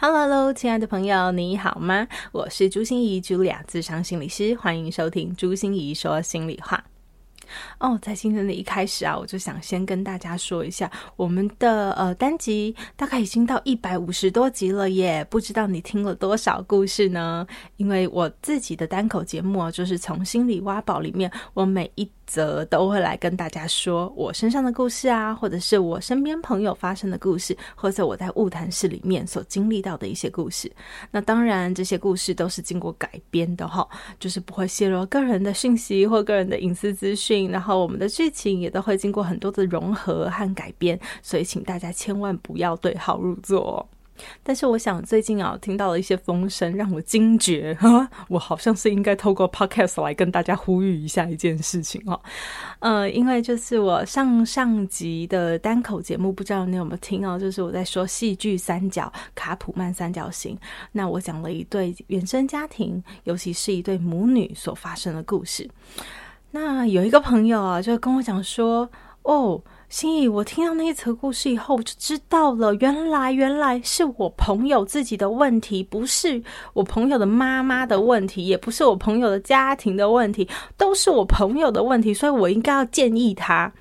Hello，亲爱的朋友，你好吗？我是朱心仪，Julia，咨商心理师，欢迎收听朱心仪说心里话。哦，在今天的一开始啊，我就想先跟大家说一下，我们的呃单集大概已经到一百五十多集了耶，不知道你听了多少故事呢？因为我自己的单口节目啊，就是从心里挖宝里面，我每一。则都会来跟大家说我身上的故事啊，或者是我身边朋友发生的故事，或者我在物谈室里面所经历到的一些故事。那当然，这些故事都是经过改编的哈，就是不会泄露个人的讯息或个人的隐私资讯。然后我们的剧情也都会经过很多的融合和改编，所以请大家千万不要对号入座。但是我想最近啊，听到了一些风声，让我惊觉，哈，我好像是应该透过 podcast 来跟大家呼吁一下一件事情哦。呃，因为就是我上上集的单口节目，不知道你有没有听哦？就是我在说戏剧三角卡普曼三角形，那我讲了一对原生家庭，尤其是一对母女所发生的故事。那有一个朋友啊，就跟我讲说，哦。心怡，我听到那一则故事以后，我就知道了，原来原来是我朋友自己的问题，不是我朋友的妈妈的问题，也不是我朋友的家庭的问题，都是我朋友的问题，所以我应该要建议他。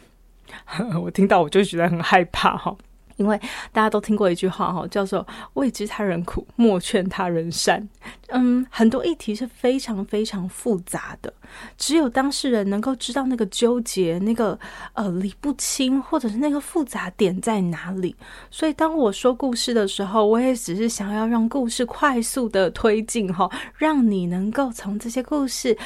我听到我就觉得很害怕哈。因为大家都听过一句话哈，叫做“未知他人苦，莫劝他人善”。嗯，很多议题是非常非常复杂的，只有当事人能够知道那个纠结、那个呃理不清，或者是那个复杂点在哪里。所以，当我说故事的时候，我也只是想要让故事快速的推进哈，让你能够从这些故事。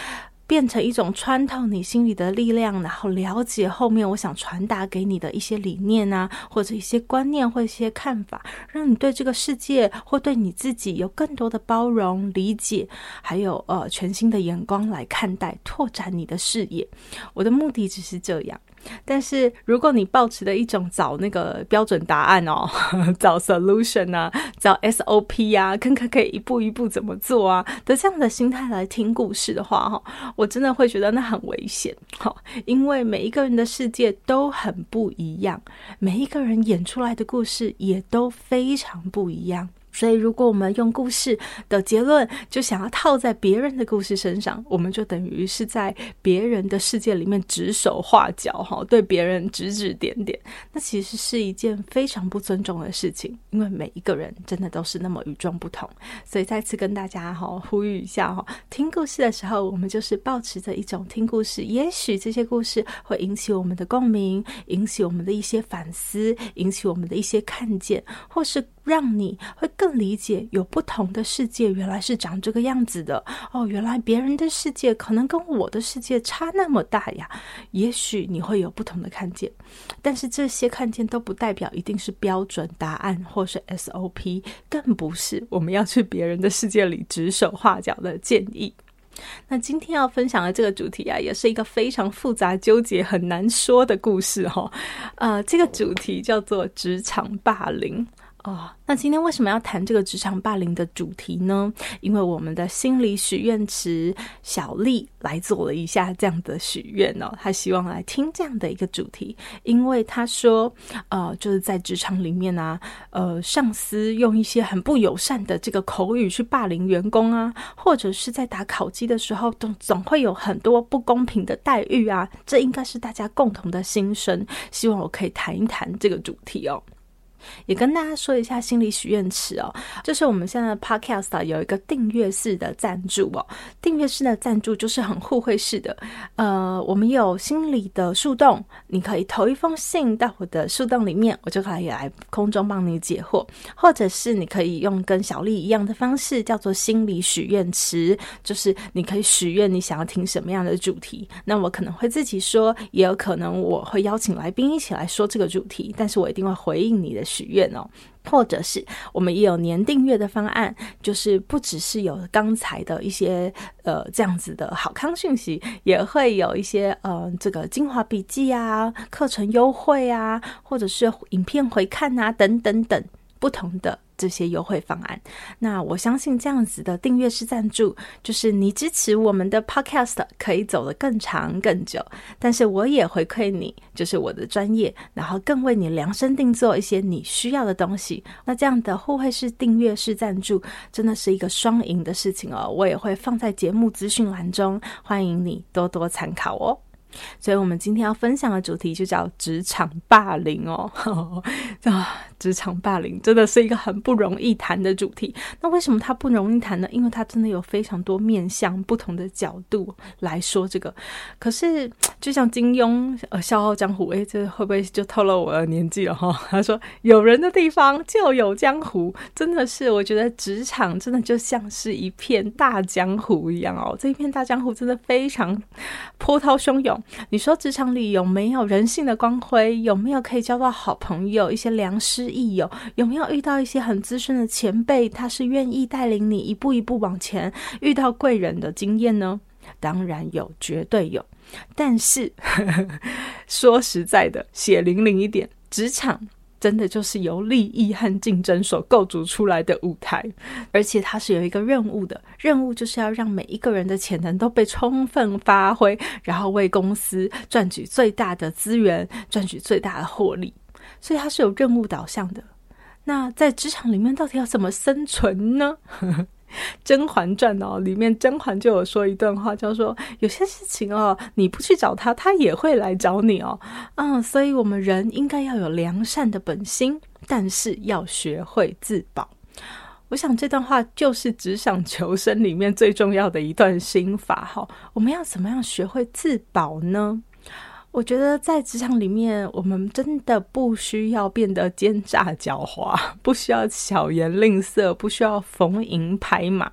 变成一种穿透你心里的力量，然后了解后面我想传达给你的一些理念啊，或者一些观念或一些看法，让你对这个世界或对你自己有更多的包容、理解，还有呃全新的眼光来看待，拓展你的视野。我的目的只是这样。但是，如果你抱持的一种找那个标准答案哦，找 solution 啊，找 SOP 啊，看看可以一步一步怎么做啊的这样的心态来听故事的话，哈，我真的会觉得那很危险，哈，因为每一个人的世界都很不一样，每一个人演出来的故事也都非常不一样。所以，如果我们用故事的结论就想要套在别人的故事身上，我们就等于是在别人的世界里面指手画脚，哈，对别人指指点点。那其实是一件非常不尊重的事情，因为每一个人真的都是那么与众不同。所以，再次跟大家哈呼吁一下哈，听故事的时候，我们就是保持着一种听故事，也许这些故事会引起我们的共鸣，引起我们的一些反思，引起我们的一些看见，或是。让你会更理解，有不同的世界原来是长这个样子的哦。原来别人的世界可能跟我的世界差那么大呀。也许你会有不同的看见，但是这些看见都不代表一定是标准答案或是 SOP，更不是我们要去别人的世界里指手画脚的建议。那今天要分享的这个主题啊，也是一个非常复杂、纠结、很难说的故事哈、哦。呃，这个主题叫做职场霸凌。哦，那今天为什么要谈这个职场霸凌的主题呢？因为我们的心理许愿池小丽来做了一下这样的许愿哦，她希望来听这样的一个主题，因为她说，呃，就是在职场里面啊，呃，上司用一些很不友善的这个口语去霸凌员工啊，或者是在打考绩的时候，总总会有很多不公平的待遇啊，这应该是大家共同的心声。希望我可以谈一谈这个主题哦。也跟大家说一下心理许愿池哦，就是我们现在的 Podcast，有一个订阅式的赞助哦，订阅式的赞助就是很互惠式的。呃，我们有心理的树洞，你可以投一封信到我的树洞里面，我就可以来空中帮你解惑；或者是你可以用跟小丽一样的方式，叫做心理许愿池，就是你可以许愿你想要听什么样的主题，那我可能会自己说，也有可能我会邀请来宾一起来说这个主题，但是我一定会回应你的。许愿哦。或者是我们也有年订阅的方案，就是不只是有刚才的一些呃这样子的好康讯息，也会有一些呃这个精华笔记啊、课程优惠啊，或者是影片回看啊等等等不同的。这些优惠方案，那我相信这样子的订阅式赞助，就是你支持我们的 Podcast 可以走得更长更久。但是我也回馈你，就是我的专业，然后更为你量身定做一些你需要的东西。那这样的互惠式订阅式赞助，真的是一个双赢的事情哦。我也会放在节目资讯栏中，欢迎你多多参考哦。所以，我们今天要分享的主题就叫职场霸凌哦。职场霸凌真的是一个很不容易谈的主题。那为什么它不容易谈呢？因为它真的有非常多面向、不同的角度来说这个。可是，就像金庸呃《笑傲江湖》，诶，这会不会就透露我的年纪了哈？他说：“有人的地方就有江湖。”真的是，我觉得职场真的就像是一片大江湖一样哦。这一片大江湖真的非常波涛汹涌。你说职场里有没有人性的光辉？有没有可以交到好朋友？一些良师益友？有没有遇到一些很资深的前辈？他是愿意带领你一步一步往前，遇到贵人的经验呢？当然有，绝对有。但是 说实在的，血淋淋一点，职场。真的就是由利益和竞争所构筑出来的舞台，而且它是有一个任务的，任务就是要让每一个人的潜能都被充分发挥，然后为公司赚取最大的资源，赚取最大的获利，所以它是有任务导向的。那在职场里面，到底要怎么生存呢？《甄嬛传》哦，里面甄嬛就有说一段话，叫做有些事情哦，你不去找他，他也会来找你哦。嗯，所以我们人应该要有良善的本心，但是要学会自保。我想这段话就是职场求生里面最重要的一段心法哈。我们要怎么样学会自保呢？我觉得在职场里面，我们真的不需要变得奸诈狡猾，不需要巧言令色，不需要逢迎拍马，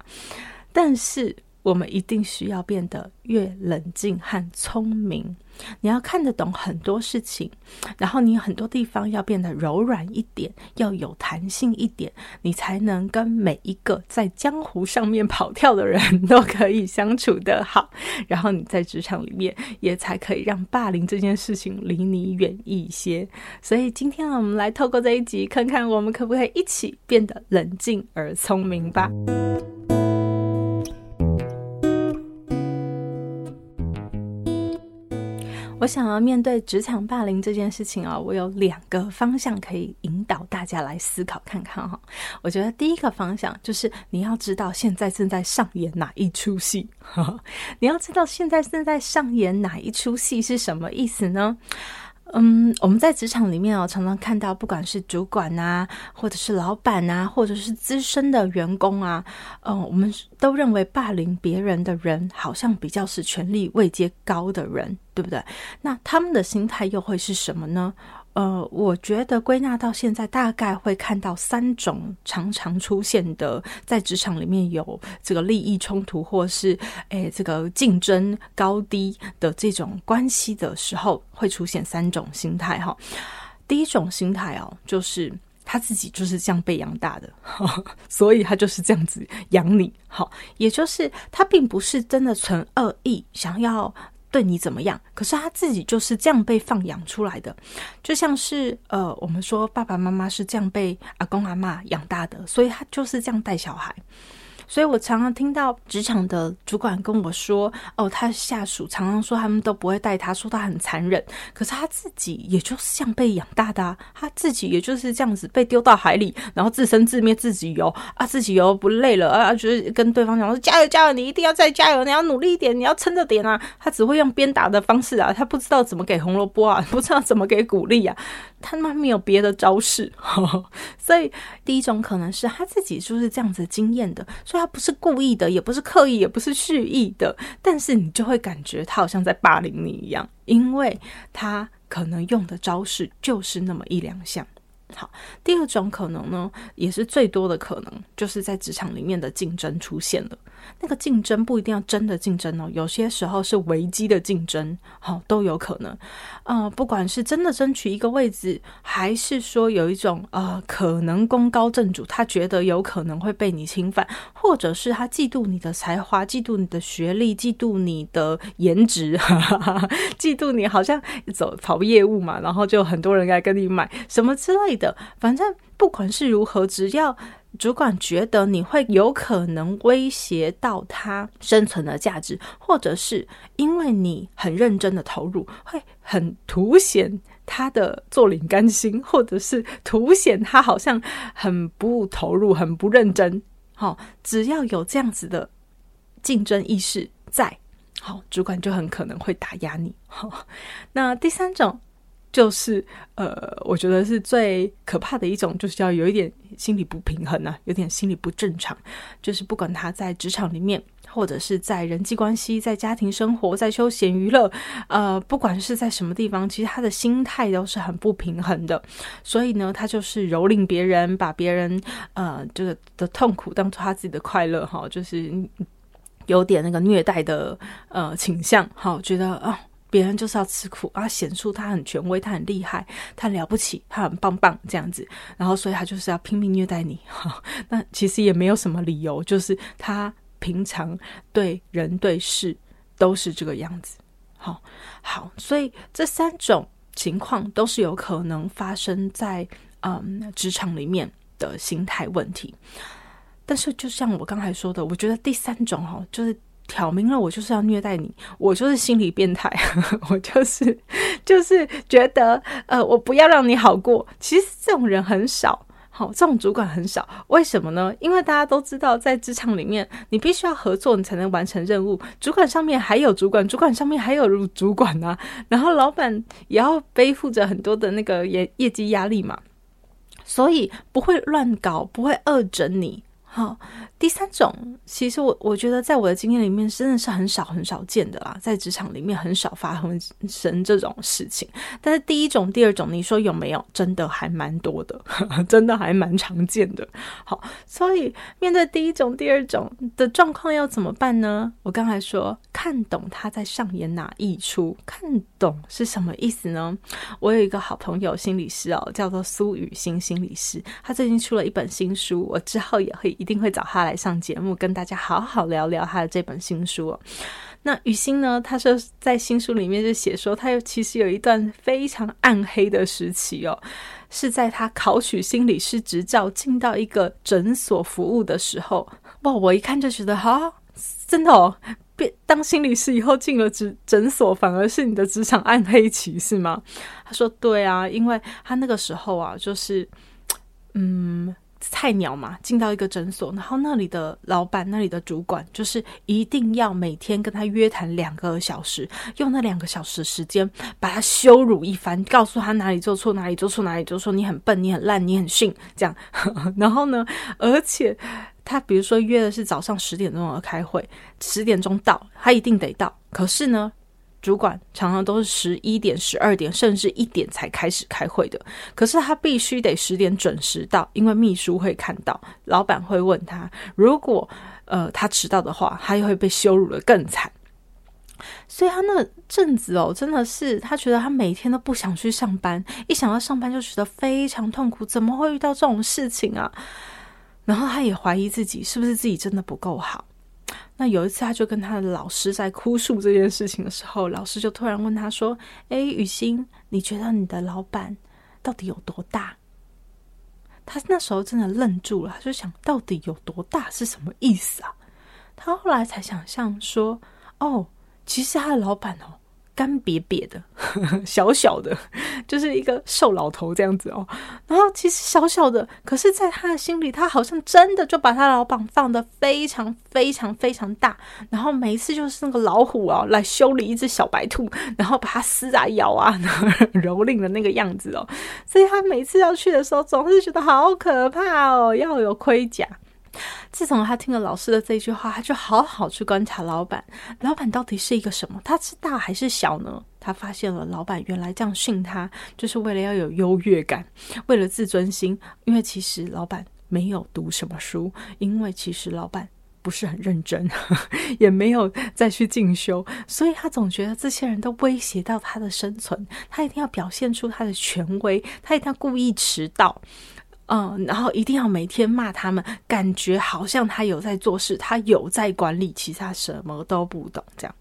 但是。我们一定需要变得越冷静和聪明。你要看得懂很多事情，然后你很多地方要变得柔软一点，要有弹性一点，你才能跟每一个在江湖上面跑跳的人都可以相处得好。然后你在职场里面也才可以让霸凌这件事情离你远一些。所以今天我们来透过这一集，看看我们可不可以一起变得冷静而聪明吧。我想要面对职场霸凌这件事情啊，我有两个方向可以引导大家来思考看看哈。我觉得第一个方向就是你要知道现在正在上演哪一出戏，你要知道现在正在上演哪一出戏是什么意思呢？嗯，我们在职场里面哦，常常看到，不管是主管啊，或者是老板啊，或者是资深的员工啊，嗯，我们都认为霸凌别人的人，好像比较是权力位阶高的人，对不对？那他们的心态又会是什么呢？呃，我觉得归纳到现在，大概会看到三种常常出现的，在职场里面有这个利益冲突，或是诶这个竞争高低的这种关系的时候，会出现三种心态哈。第一种心态哦，就是他自己就是这样被养大的，所以他就是这样子养你，好，也就是他并不是真的存恶意，想要。对你怎么样？可是他自己就是这样被放养出来的，就像是呃，我们说爸爸妈妈是这样被阿公阿嬷养大的，所以他就是这样带小孩。所以我常常听到职场的主管跟我说：“哦，他下属常常说他们都不会带他，说他很残忍。可是他自己也就是这样被养大的，他自己也就是这样子被丢到海里，然后自生自灭，自己游啊，自己游不累了啊，就是跟对方讲说加油加油，你一定要再加油，你要努力一点，你要撑着点啊。他只会用鞭打的方式啊，他不知道怎么给红萝卜啊，不知道怎么给鼓励啊。”他妈没有别的招式，呵呵，所以第一种可能是他自己就是这样子经验的，所以他不是故意的，也不是刻意，也不是蓄意的，但是你就会感觉他好像在霸凌你一样，因为他可能用的招式就是那么一两项。好，第二种可能呢，也是最多的可能，就是在职场里面的竞争出现了。那个竞争不一定要真的竞争哦，有些时候是危机的竞争，好、都有可能。呃，不管是真的争取一个位置，还是说有一种呃可能功高震主，他觉得有可能会被你侵犯，或者是他嫉妒你的才华，嫉妒你的学历，嫉妒你的颜值，嫉妒你好像走跑业务嘛，然后就很多人来跟你买什么之类的。反正不管是如何，只要。主管觉得你会有可能威胁到他生存的价值，或者是因为你很认真的投入，会很凸显他的坐领甘心，或者是凸显他好像很不投入、很不认真。好，只要有这样子的竞争意识在，好，主管就很可能会打压你。好，那第三种。就是呃，我觉得是最可怕的一种，就是要有一点心理不平衡啊，有点心理不正常。就是不管他在职场里面，或者是在人际关系、在家庭生活、在休闲娱乐，呃，不管是在什么地方，其实他的心态都是很不平衡的。所以呢，他就是蹂躏别人，把别人呃这个的痛苦当做他自己的快乐，哈，就是有点那个虐待的呃倾向，哈，觉得啊。别人就是要吃苦啊，显出他很权威，他很厉害，他了不起，他很棒棒这样子，然后所以他就是要拼命虐待你。哈，那其实也没有什么理由，就是他平常对人对事都是这个样子。好，好，所以这三种情况都是有可能发生在嗯职场里面的心态问题。但是就像我刚才说的，我觉得第三种哈，就是。挑明了，我就是要虐待你，我就是心理变态，我就是就是觉得，呃，我不要让你好过。其实这种人很少，好，这种主管很少。为什么呢？因为大家都知道，在职场里面，你必须要合作，你才能完成任务。主管上面还有主管，主管上面还有主管啊，然后老板也要背负着很多的那个业业绩压力嘛，所以不会乱搞，不会恶整你。好，第三种，其实我我觉得，在我的经验里面，真的是很少很少见的啦，在职场里面很少发生这种事情。但是第一种、第二种，你说有没有？真的还蛮多的，真的还蛮常见的。好，所以面对第一种、第二种的状况要怎么办呢？我刚才说，看懂他在上演哪一出，看懂是什么意思呢？我有一个好朋友，心理师哦，叫做苏雨欣心理师，他最近出了一本新书，我之后也会。一定会找他来上节目，跟大家好好聊聊他的这本新书。那雨欣呢？他说在新书里面就写说，他又其实有一段非常暗黑的时期哦，是在他考取心理师执照，进到一个诊所服务的时候。哇！我一看就觉得，哈，真的哦，变当心理师以后进了诊诊所，反而是你的职场暗黑期是吗？他说对啊，因为他那个时候啊，就是嗯。菜鸟嘛，进到一个诊所，然后那里的老板、那里的主管，就是一定要每天跟他约谈两个小时，用那两个小时时间把他羞辱一番，告诉他哪里做错，哪里做错，哪里做错，你很笨，你很烂，你很逊，这样。然后呢，而且他比如说约的是早上十点钟要开会，十点钟到，他一定得到。可是呢，主管常常都是十一点、十二点，甚至一点才开始开会的。可是他必须得十点准时到，因为秘书会看到，老板会问他。如果呃他迟到的话，他又会被羞辱的更惨。所以他那阵子哦，真的是他觉得他每天都不想去上班，一想到上班就觉得非常痛苦。怎么会遇到这种事情啊？然后他也怀疑自己是不是自己真的不够好。那有一次，他就跟他的老师在哭诉这件事情的时候，老师就突然问他说：“诶，雨欣，你觉得你的老板到底有多大？”他那时候真的愣住了，他就想到底有多大是什么意思啊？他后来才想象说：“哦，其实他的老板哦。”干瘪瘪的，小小的，就是一个瘦老头这样子哦。然后其实小小的，可是在他的心里，他好像真的就把他老板放得非常非常非常大。然后每一次就是那个老虎啊，来修理一只小白兔，然后把它撕啊咬啊，然后蹂躏的那个样子哦。所以他每次要去的时候，总是觉得好可怕哦，要有盔甲。自从他听了老师的这句话，他就好好去观察老板。老板到底是一个什么？他是大还是小呢？他发现了老板原来这样训他，就是为了要有优越感，为了自尊心。因为其实老板没有读什么书，因为其实老板。不是很认真，也没有再去进修，所以他总觉得这些人都威胁到他的生存，他一定要表现出他的权威，他一定要故意迟到，嗯，然后一定要每天骂他们，感觉好像他有在做事，他有在管理，其实他什么都不懂，这样。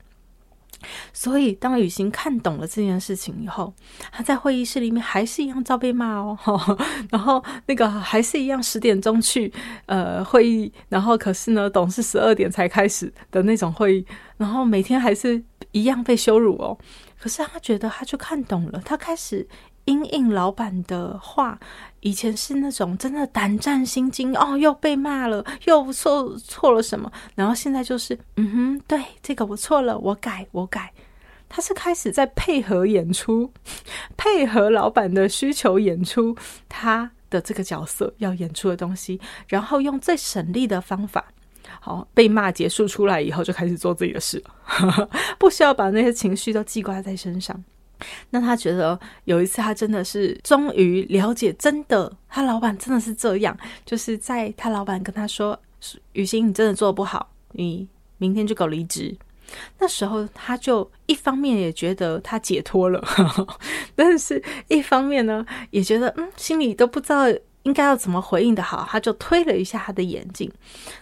所以，当雨欣看懂了这件事情以后，他在会议室里面还是一样照被骂哦。然后，那个还是一样十点钟去呃会议，然后可是呢，董事十二点才开始的那种会议，然后每天还是一样被羞辱哦。可是他觉得，他就看懂了，他开始。因应老板的话，以前是那种真的胆战心惊哦，又被骂了，又错错了什么，然后现在就是，嗯哼，对，这个我错了，我改，我改。他是开始在配合演出，配合老板的需求演出他的这个角色要演出的东西，然后用最省力的方法，好，被骂结束出来以后就开始做自己的事，不需要把那些情绪都记挂在身上。那他觉得有一次，他真的是终于了解，真的他老板真的是这样，就是在他老板跟他说：“雨欣，你真的做不好，你明天就给我离职。”那时候他就一方面也觉得他解脱了，但是一方面呢，也觉得嗯，心里都不知道。应该要怎么回应的好？他就推了一下他的眼镜，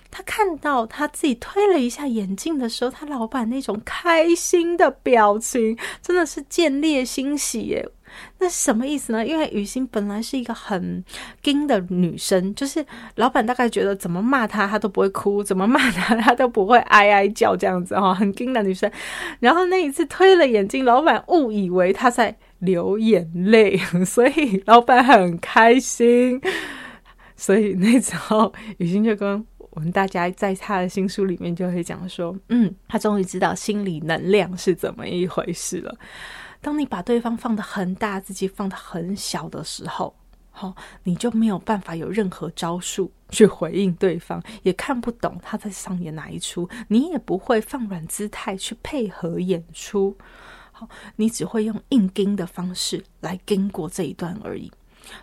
他看到他自己推了一下眼镜的时候，他老板那种开心的表情真的是见猎心喜耶！那什么意思呢？因为雨欣本来是一个很硬的女生，就是老板大概觉得怎么骂她，她都不会哭；怎么骂她，她都不会哀哀叫这样子哈，很硬的女生。然后那一次推了眼镜，老板误以为她在。流眼泪，所以老板很开心。所以那时候雨欣就跟我们大家在他的新书里面就会讲说，嗯，他终于知道心理能量是怎么一回事了。当你把对方放得很大，自己放得很小的时候，好，你就没有办法有任何招数去回应对方，也看不懂他在上演哪一出，你也不会放软姿态去配合演出。好，你只会用硬跟的方式来跟过这一段而已。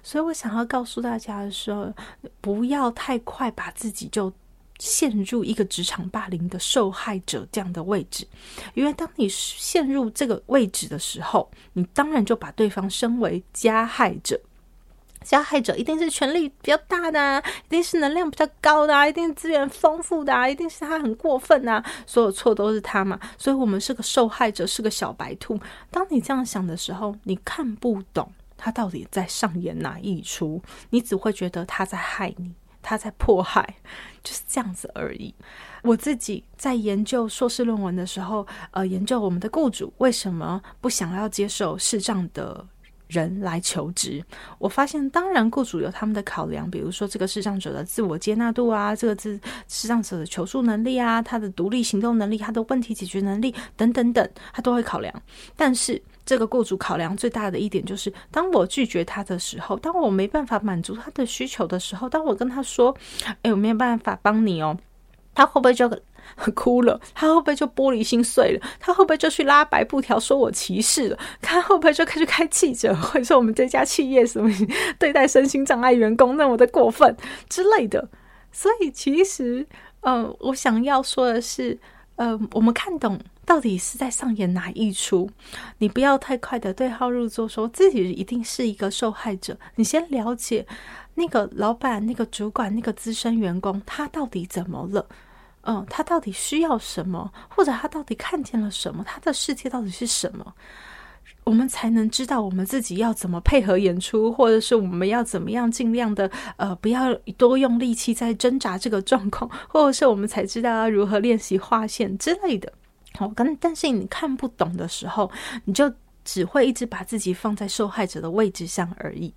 所以我想要告诉大家的时候，不要太快把自己就陷入一个职场霸凌的受害者这样的位置，因为当你陷入这个位置的时候，你当然就把对方升为加害者。加害者一定是权力比较大的，一定是能量比较高的，一定资源丰富的，一定是他很过分啊，所有错都是他嘛，所以我们是个受害者，是个小白兔。当你这样想的时候，你看不懂他到底在上演哪一出，你只会觉得他在害你，他在迫害，就是这样子而已。我自己在研究硕士论文的时候，呃，研究我们的雇主为什么不想要接受视障的人来求职，我发现当然雇主有他们的考量，比如说这个视障者的自我接纳度啊，这个自视障者的求助能力啊，他的独立行动能力，他的问题解决能力等等等，他都会考量。但是这个雇主考量最大的一点就是，当我拒绝他的时候，当我没办法满足他的需求的时候，当我跟他说：“哎，我没有办法帮你哦。”他会不会就 哭了？他会不会就玻璃心碎了？他会不会就去拉白布条说我歧视了？他会不会就开始开记者会说我们这家企业什么对待身心障碍员工那么的过分之类的？所以其实，嗯、我想要说的是，嗯、呃，我们看懂到底是在上演哪一出？你不要太快的对号入座，说自己一定是一个受害者。你先了解。那个老板、那个主管、那个资深员工，他到底怎么了？嗯，他到底需要什么？或者他到底看见了什么？他的世界到底是什么？我们才能知道我们自己要怎么配合演出，或者是我们要怎么样尽量的呃，不要多用力气在挣扎这个状况，或者是我们才知道要如何练习划线之类的。好，但但是你看不懂的时候，你就只会一直把自己放在受害者的位置上而已。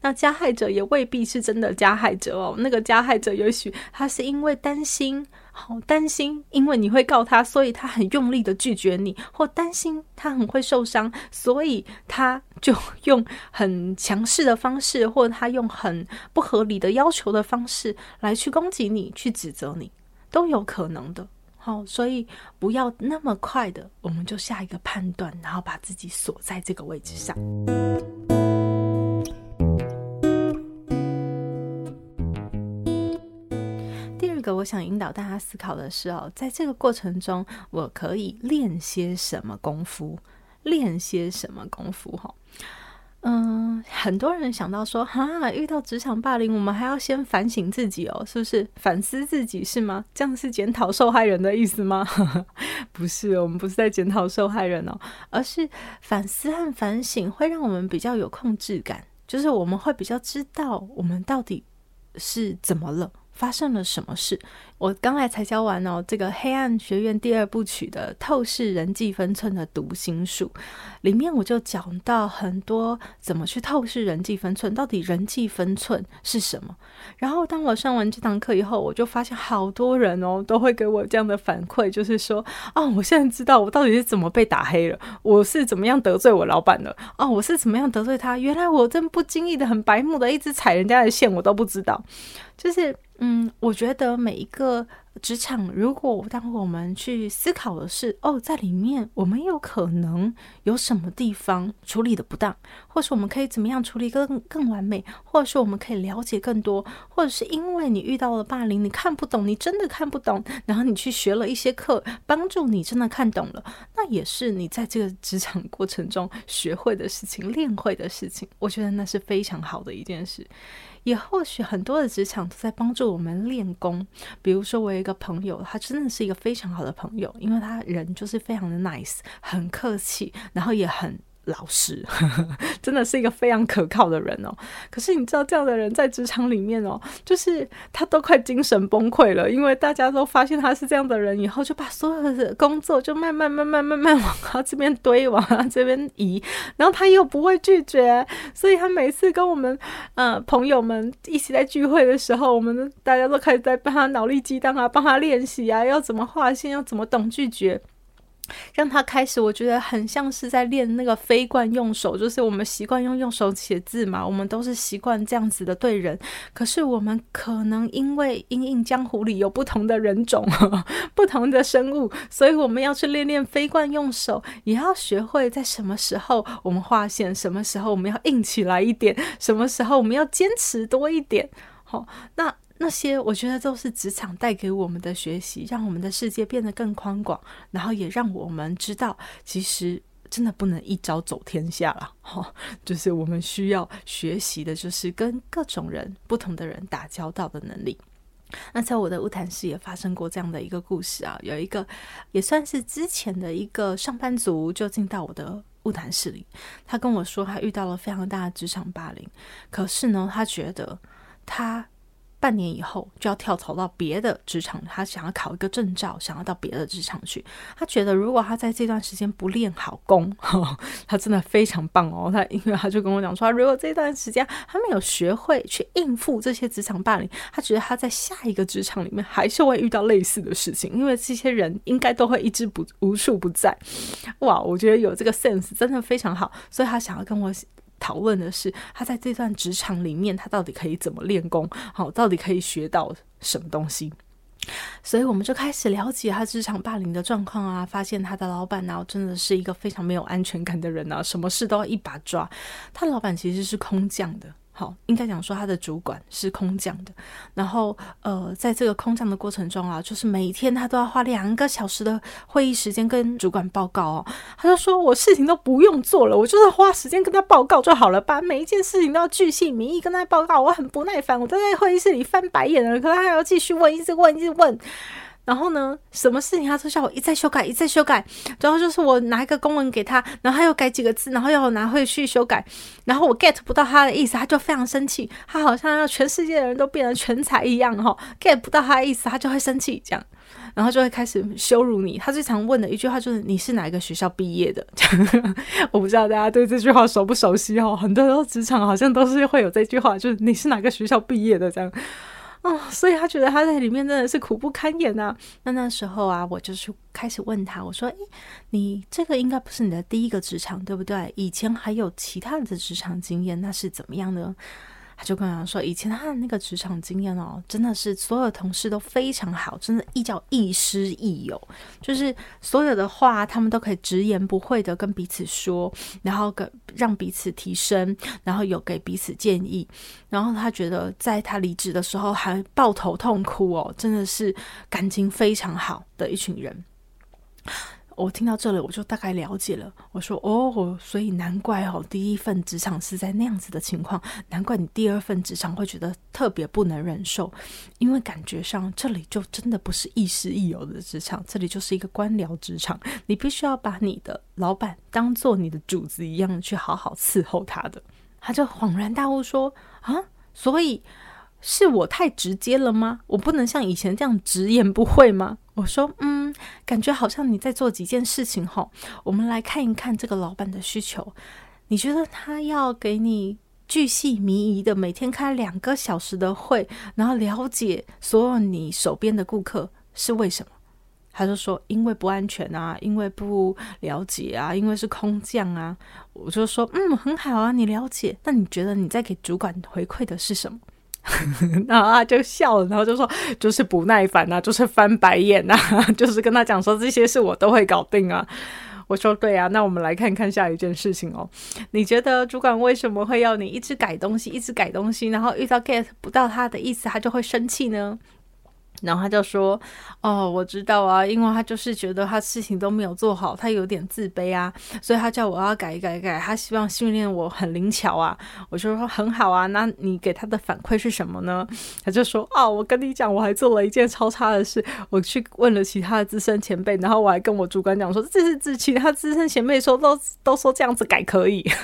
那加害者也未必是真的加害者哦。那个加害者也许他是因为担心，好担心，因为你会告他，所以他很用力的拒绝你，或担心他很会受伤，所以他就用很强势的方式，或他用很不合理的要求的方式来去攻击你，去指责你，都有可能的。好，所以不要那么快的，我们就下一个判断，然后把自己锁在这个位置上。我想引导大家思考的是哦，在这个过程中，我可以练些什么功夫？练些什么功夫？哈。嗯，很多人想到说，哈，遇到职场霸凌，我们还要先反省自己哦，是不是？反思自己是吗？这样是检讨受害人的意思吗？不是，我们不是在检讨受害人哦，而是反思和反省会让我们比较有控制感，就是我们会比较知道我们到底是怎么了。发生了什么事？我刚才才教完哦，这个《黑暗学院》第二部曲的透视人际分寸的读心术，里面我就讲到很多怎么去透视人际分寸，到底人际分寸是什么？然后当我上完这堂课以后，我就发现好多人哦都会给我这样的反馈，就是说，哦，我现在知道我到底是怎么被打黑了，我是怎么样得罪我老板的，哦，我是怎么样得罪他？原来我真不经意的很白目的一直踩人家的线，我都不知道，就是。嗯，我觉得每一个职场，如果当我们去思考的是，哦，在里面我们有可能有什么地方处理的不当，或是我们可以怎么样处理更更完美，或者是我们可以了解更多，或者是因为你遇到了霸凌，你看不懂，你真的看不懂，然后你去学了一些课，帮助你真的看懂了，那也是你在这个职场过程中学会的事情，练会的事情。我觉得那是非常好的一件事。也或许很多的职场都在帮助我们练功，比如说我有一个朋友，他真的是一个非常好的朋友，因为他人就是非常的 nice，很客气，然后也很。老实，真的是一个非常可靠的人哦。可是你知道，这样的人在职场里面哦，就是他都快精神崩溃了，因为大家都发现他是这样的人以后，就把所有的工作就慢慢、慢慢、慢慢往他这边堆，往他这边移。然后他又不会拒绝，所以他每次跟我们呃朋友们一起在聚会的时候，我们大家都开始在帮他脑力激荡啊，帮他练习啊，要怎么划线，要怎么懂拒绝。让他开始，我觉得很像是在练那个非惯用手，就是我们习惯用用手写字嘛，我们都是习惯这样子的对人。可是我们可能因为因应江湖里有不同的人种、不同的生物，所以我们要去练练非惯用手，也要学会在什么时候我们划线，什么时候我们要硬起来一点，什么时候我们要坚持多一点。好，那。那些我觉得都是职场带给我们的学习，让我们的世界变得更宽广，然后也让我们知道，其实真的不能一招走天下了。哈，就是我们需要学习的，就是跟各种人、不同的人打交道的能力。那在我的晤谈室也发生过这样的一个故事啊，有一个也算是之前的一个上班族，就进到我的晤谈室里，他跟我说他遇到了非常大的职场霸凌，可是呢，他觉得他。半年以后就要跳槽到别的职场，他想要考一个证照，想要到别的职场去。他觉得如果他在这段时间不练好功，他真的非常棒哦。他因为他就跟我讲说，如果这段时间他没有学会去应付这些职场霸凌，他觉得他在下一个职场里面还是会遇到类似的事情，因为这些人应该都会一直不无处不在。哇，我觉得有这个 sense 真的非常好，所以他想要跟我。讨论的是他在这段职场里面，他到底可以怎么练功？好，到底可以学到什么东西？所以我们就开始了解他职场霸凌的状况啊，发现他的老板呢，真的是一个非常没有安全感的人啊，什么事都要一把抓。他老板其实是空降的。好，应该讲说他的主管是空降的，然后呃，在这个空降的过程中啊，就是每天他都要花两个小时的会议时间跟主管报告哦。他就说我事情都不用做了，我就是花时间跟他报告就好了，把每一件事情都要巨细名义跟他报告。我很不耐烦，我都在会议室里翻白眼了，可他还要继续问，一直问，一直问。然后呢，什么事情他都叫我一再修改，一再修改。然后就是我拿一个公文给他，然后他又改几个字，然后要我拿回去修改。然后我 get 不到他的意思，他就非常生气。他好像要全世界的人都变成全才一样，哈，get 不到他的意思，他就会生气，这样，然后就会开始羞辱你。他最常问的一句话就是：“你是哪一个学校毕业的？” 我不知道大家对这句话熟不熟悉哦。很多职场好像都是会有这句话，就是“你是哪个学校毕业的”这样。哦，所以他觉得他在里面真的是苦不堪言呐。那那时候啊，我就是开始问他，我说：“诶，你这个应该不是你的第一个职场，对不对？以前还有其他的职场经验，那是怎么样呢？”他就跟我说，以前他的那个职场经验哦，真的是所有同事都非常好，真的亦叫亦师亦友，就是所有的话他们都可以直言不讳的跟彼此说，然后给让彼此提升，然后有给彼此建议，然后他觉得在他离职的时候还抱头痛哭哦，真的是感情非常好的一群人。我听到这里，我就大概了解了。我说：“哦，所以难怪哦，第一份职场是在那样子的情况，难怪你第二份职场会觉得特别不能忍受，因为感觉上这里就真的不是亦师亦友的职场，这里就是一个官僚职场，你必须要把你的老板当做你的主子一样去好好伺候他的。”他就恍然大悟说：“啊，所以是我太直接了吗？我不能像以前这样直言不讳吗？”我说：“嗯。”感觉好像你在做几件事情吼，我们来看一看这个老板的需求。你觉得他要给你巨细靡遗的每天开两个小时的会，然后了解所有你手边的顾客是为什么？他就说：因为不安全啊，因为不了解啊，因为是空降啊。我就说：嗯，很好啊，你了解。那你觉得你在给主管回馈的是什么？然后他就笑了，然后就说：“就是不耐烦啊，就是翻白眼啊，就是跟他讲说这些事我都会搞定啊。”我说：“对啊，那我们来看看下一件事情哦。你觉得主管为什么会要你一直改东西，一直改东西，然后遇到 get 不到他的意思，他就会生气呢？”然后他就说：“哦，我知道啊，因为他就是觉得他事情都没有做好，他有点自卑啊，所以他叫我要改一改改，他希望训练我很灵巧啊。”我就说：“很好啊，那你给他的反馈是什么呢？”他就说：“哦，我跟你讲，我还做了一件超差的事，我去问了其他的资深前辈，然后我还跟我主管讲说，这是自其他资深前辈说都都说这样子改可以。”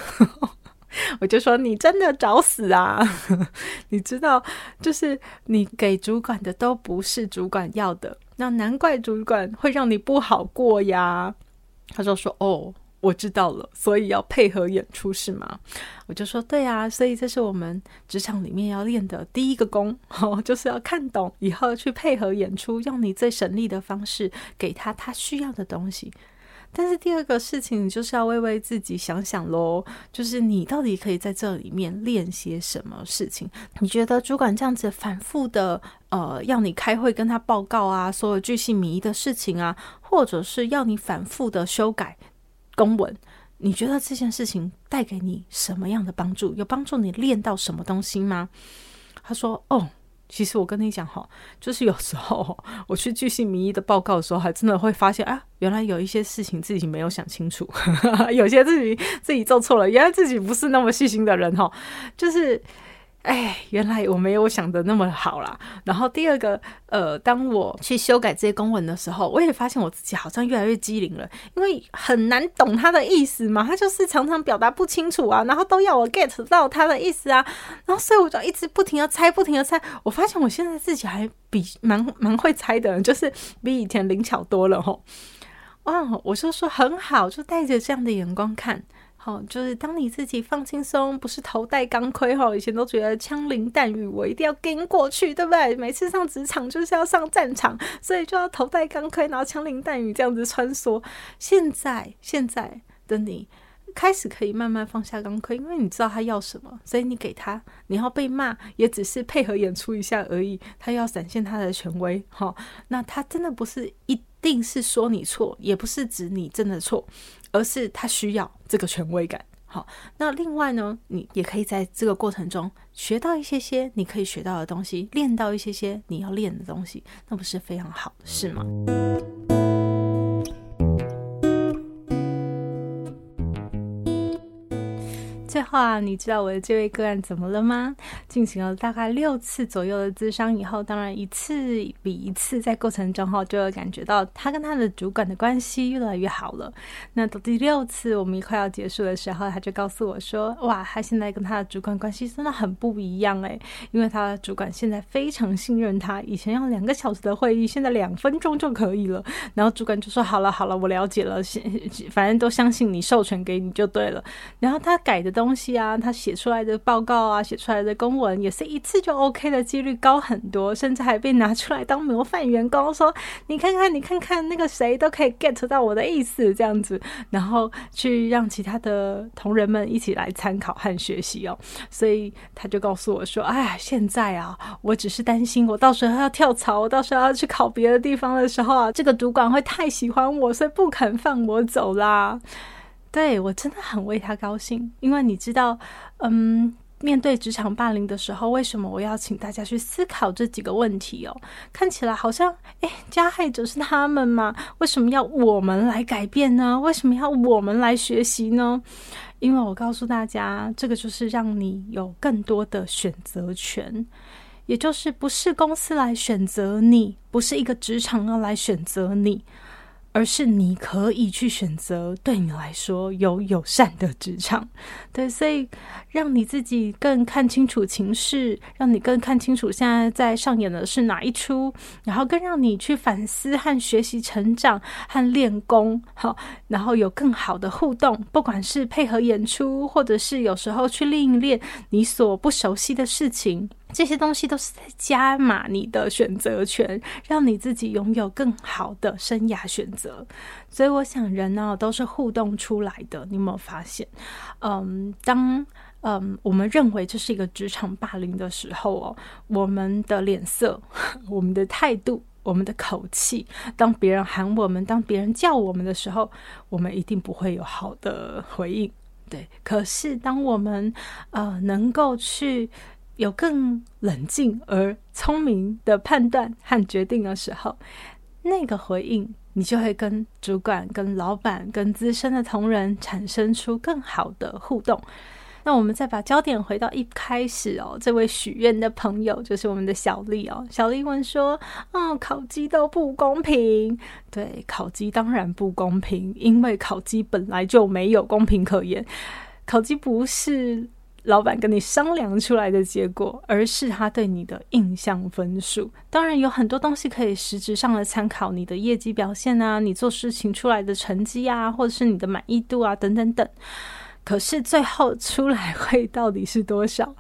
我就说，你真的找死啊！你知道，就是你给主管的都不是主管要的，那难怪主管会让你不好过呀。他就说：“哦，我知道了，所以要配合演出是吗？”我就说：“对啊，所以这是我们职场里面要练的第一个功，哦，就是要看懂以后去配合演出，用你最省力的方式给他他需要的东西。”但是第二个事情，你就是要为为自己想想喽，就是你到底可以在这里面练些什么事情？你觉得主管这样子反复的，呃，要你开会跟他报告啊，所有巨细靡遗的事情啊，或者是要你反复的修改公文，你觉得这件事情带给你什么样的帮助？有帮助你练到什么东西吗？他说：哦。其实我跟你讲哈，就是有时候我去巨细靡遗的报告的时候，还真的会发现啊，原来有一些事情自己没有想清楚，有些自己自己做错了，原来自己不是那么细心的人哈，就是。哎，原来我没有想的那么好啦。然后第二个，呃，当我去修改这些公文的时候，我也发现我自己好像越来越机灵了，因为很难懂他的意思嘛，他就是常常表达不清楚啊，然后都要我 get 到他的意思啊，然后所以我就一直不停的猜，不停的猜。我发现我现在自己还比蛮蛮会猜的，就是比以前灵巧多了吼。哦，我就说很好，就带着这样的眼光看。哦，就是当你自己放轻松，不是头戴钢盔哈。以前都觉得枪林弹雨，我一定要跟过去，对不对？每次上职场就是要上战场，所以就要头戴钢盔，然后枪林弹雨这样子穿梭。现在，现在的你开始可以慢慢放下钢盔，因为你知道他要什么，所以你给他，你要被骂也只是配合演出一下而已。他要展现他的权威，哈，那他真的不是一定是说你错，也不是指你真的错。而是他需要这个权威感。好，那另外呢，你也可以在这个过程中学到一些些你可以学到的东西，练到一些些你要练的东西，那不是非常好的事吗？最后啊，你知道我的这位个案怎么了吗？进行了大概六次左右的咨商以后，当然一次比一次在过程中哈，就会感觉到他跟他的主管的关系越来越好了。那到第六次我们快要结束的时候，他就告诉我说：“哇，他现在跟他的主管关系真的很不一样诶，因为他的主管现在非常信任他，以前要两个小时的会议，现在两分钟就可以了。然后主管就说：好了好了，我了解了，反正都相信你，授权给你就对了。然后他改的东西啊，他写出来的报告啊，写出来的公文也是一次就 OK 的几率高很多，甚至还被拿出来当模范员工，说你看看，你看看那个谁都可以 get 到我的意思，这样子，然后去让其他的同仁们一起来参考和学习哦。所以他就告诉我说：“哎，现在啊，我只是担心我到时候要跳槽，我到时候要去考别的地方的时候啊，这个主管会太喜欢我，所以不肯放我走啦。”对，我真的很为他高兴，因为你知道，嗯，面对职场霸凌的时候，为什么我要请大家去思考这几个问题哦？看起来好像，诶，加害者是他们嘛？为什么要我们来改变呢？为什么要我们来学习呢？因为我告诉大家，这个就是让你有更多的选择权，也就是不是公司来选择你，不是一个职场要来选择你。而是你可以去选择对你来说有友善的职场，对，所以让你自己更看清楚情势，让你更看清楚现在在上演的是哪一出，然后更让你去反思和学习成长和练功，好，然后有更好的互动，不管是配合演出，或者是有时候去练一练你所不熟悉的事情。这些东西都是在加码你的选择权，让你自己拥有更好的生涯选择。所以，我想人呢都是互动出来的。你有没有发现？嗯，当嗯我们认为这是一个职场霸凌的时候哦，我们的脸色、我们的态度、我们的口气，当别人喊我们、当别人叫我们的时候，我们一定不会有好的回应。对，可是当我们呃能够去。有更冷静而聪明的判断和决定的时候，那个回应你就会跟主管、跟老板、跟资深的同仁产生出更好的互动。那我们再把焦点回到一开始哦，这位许愿的朋友就是我们的小丽哦。小丽问说：“哦，烤鸡都不公平？对，烤鸡当然不公平，因为烤鸡本来就没有公平可言，烤鸡不是。”老板跟你商量出来的结果，而是他对你的印象分数。当然有很多东西可以实质上的参考，你的业绩表现啊，你做事情出来的成绩啊，或者是你的满意度啊，等等等。可是最后出来会到底是多少？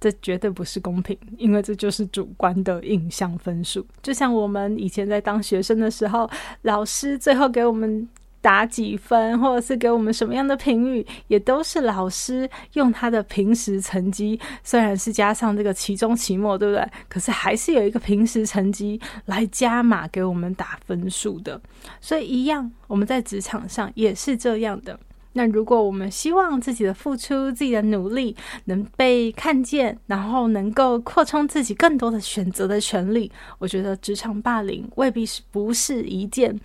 这绝对不是公平，因为这就是主观的印象分数。就像我们以前在当学生的时候，老师最后给我们。打几分，或者是给我们什么样的评语，也都是老师用他的平时成绩，虽然是加上这个期中、期末，对不对？可是还是有一个平时成绩来加码给我们打分数的。所以一样，我们在职场上也是这样的。那如果我们希望自己的付出、自己的努力能被看见，然后能够扩充自己更多的选择的权利，我觉得职场霸凌未必是不是一件，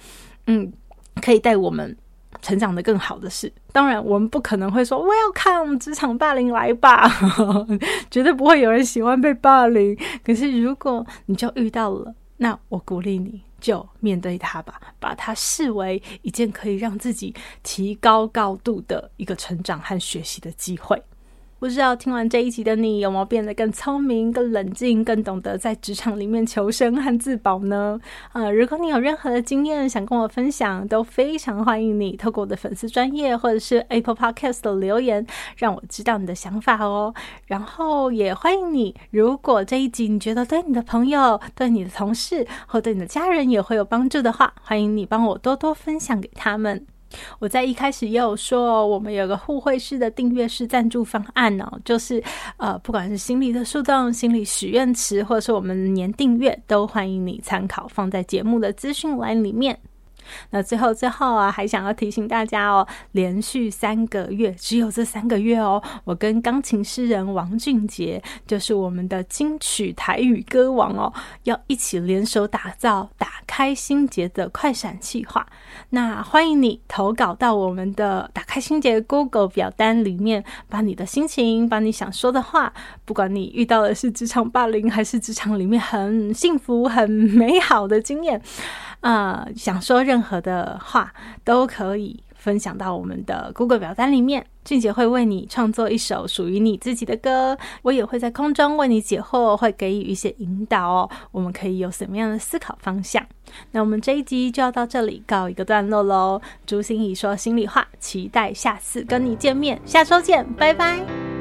嗯。可以带我们成长得更好的事。当然，我们不可能会说 “Welcome，职场霸凌来吧”，绝对不会有人喜欢被霸凌。可是，如果你就遇到了，那我鼓励你就面对它吧，把它视为一件可以让自己提高高度的一个成长和学习的机会。不知道听完这一集的你有没有变得更聪明、更冷静、更懂得在职场里面求生和自保呢？呃，如果你有任何的经验想跟我分享，都非常欢迎你透过我的粉丝专页或者是 Apple Podcast 的留言，让我知道你的想法哦。然后也欢迎你，如果这一集你觉得对你的朋友、对你的同事或对你的家人也会有帮助的话，欢迎你帮我多多分享给他们。我在一开始也有说，我们有个互惠式的订阅式赞助方案哦，就是呃，不管是心理的树洞、心理许愿池，或者是我们年订阅，都欢迎你参考，放在节目的资讯栏里面。那最后最后啊，还想要提醒大家哦，连续三个月，只有这三个月哦，我跟钢琴诗人王俊杰，就是我们的金曲台语歌王哦，要一起联手打造打开心结的快闪计划。那欢迎你投稿到我们的打开心结 Google 表单里面，把你的心情，把你想说的话，不管你遇到的是职场霸凌，还是职场里面很幸福、很美好的经验。呃，想说任何的话都可以分享到我们的 Google 表单里面，俊杰会为你创作一首属于你自己的歌，我也会在空中为你解惑，会给予一些引导哦。我们可以有什么样的思考方向？那我们这一集就要到这里告一个段落喽。朱心怡说心里话，期待下次跟你见面，下周见，拜拜。